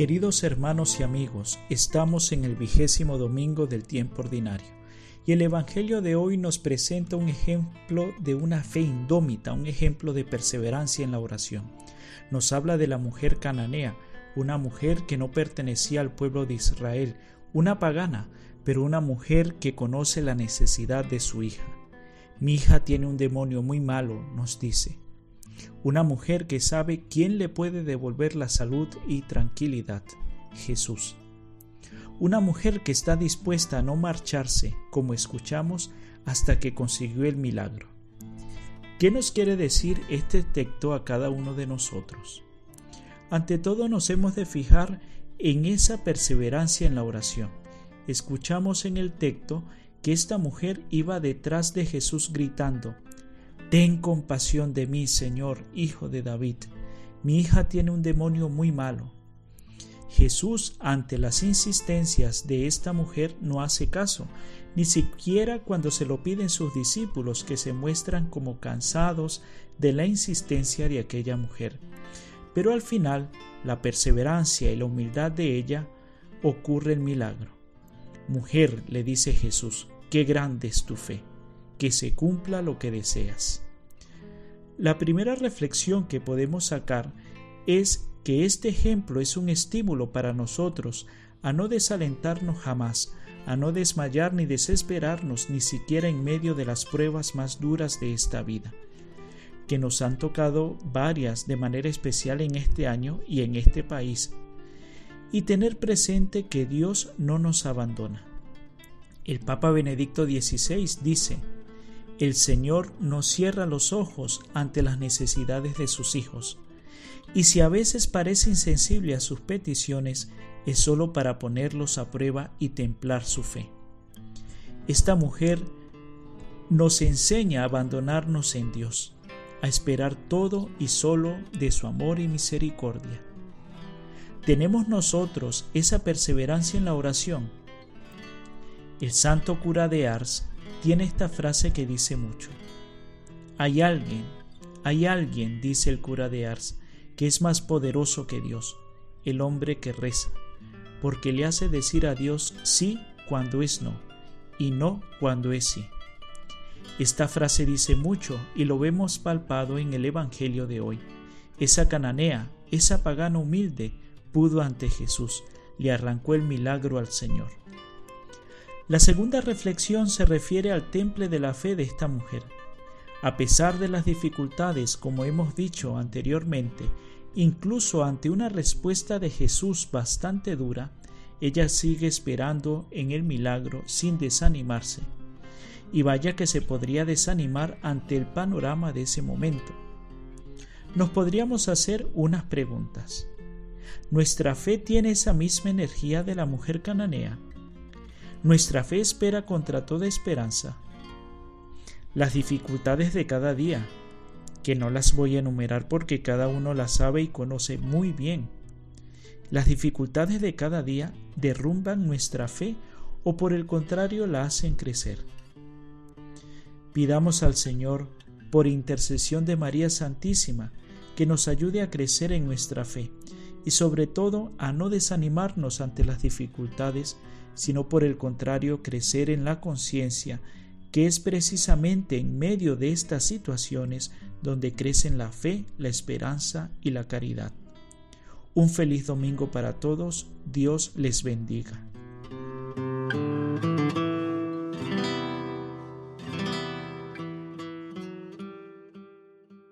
Queridos hermanos y amigos, estamos en el vigésimo domingo del tiempo ordinario y el Evangelio de hoy nos presenta un ejemplo de una fe indómita, un ejemplo de perseverancia en la oración. Nos habla de la mujer cananea, una mujer que no pertenecía al pueblo de Israel, una pagana, pero una mujer que conoce la necesidad de su hija. Mi hija tiene un demonio muy malo, nos dice. Una mujer que sabe quién le puede devolver la salud y tranquilidad. Jesús. Una mujer que está dispuesta a no marcharse, como escuchamos, hasta que consiguió el milagro. ¿Qué nos quiere decir este texto a cada uno de nosotros? Ante todo nos hemos de fijar en esa perseverancia en la oración. Escuchamos en el texto que esta mujer iba detrás de Jesús gritando, Ten compasión de mí, Señor, hijo de David. Mi hija tiene un demonio muy malo. Jesús, ante las insistencias de esta mujer, no hace caso, ni siquiera cuando se lo piden sus discípulos, que se muestran como cansados de la insistencia de aquella mujer. Pero al final, la perseverancia y la humildad de ella ocurre el milagro. Mujer, le dice Jesús, qué grande es tu fe, que se cumpla lo que deseas. La primera reflexión que podemos sacar es que este ejemplo es un estímulo para nosotros a no desalentarnos jamás, a no desmayar ni desesperarnos ni siquiera en medio de las pruebas más duras de esta vida, que nos han tocado varias de manera especial en este año y en este país y tener presente que Dios no nos abandona. El Papa Benedicto XVI dice, el Señor no cierra los ojos ante las necesidades de sus hijos, y si a veces parece insensible a sus peticiones, es solo para ponerlos a prueba y templar su fe. Esta mujer nos enseña a abandonarnos en Dios, a esperar todo y solo de su amor y misericordia. ¿Tenemos nosotros esa perseverancia en la oración? El santo cura de Ars tiene esta frase que dice mucho. Hay alguien, hay alguien, dice el cura de Ars, que es más poderoso que Dios, el hombre que reza, porque le hace decir a Dios sí cuando es no, y no cuando es sí. Esta frase dice mucho y lo vemos palpado en el Evangelio de hoy. Esa cananea, esa pagana humilde, pudo ante Jesús, le arrancó el milagro al Señor. La segunda reflexión se refiere al temple de la fe de esta mujer. A pesar de las dificultades, como hemos dicho anteriormente, incluso ante una respuesta de Jesús bastante dura, ella sigue esperando en el milagro sin desanimarse. Y vaya que se podría desanimar ante el panorama de ese momento. Nos podríamos hacer unas preguntas. Nuestra fe tiene esa misma energía de la mujer cananea. Nuestra fe espera contra toda esperanza. Las dificultades de cada día, que no las voy a enumerar porque cada uno las sabe y conoce muy bien. Las dificultades de cada día derrumban nuestra fe o por el contrario la hacen crecer. Pidamos al Señor, por intercesión de María Santísima, que nos ayude a crecer en nuestra fe y sobre todo a no desanimarnos ante las dificultades, sino por el contrario crecer en la conciencia que es precisamente en medio de estas situaciones donde crecen la fe, la esperanza y la caridad. Un feliz domingo para todos, Dios les bendiga.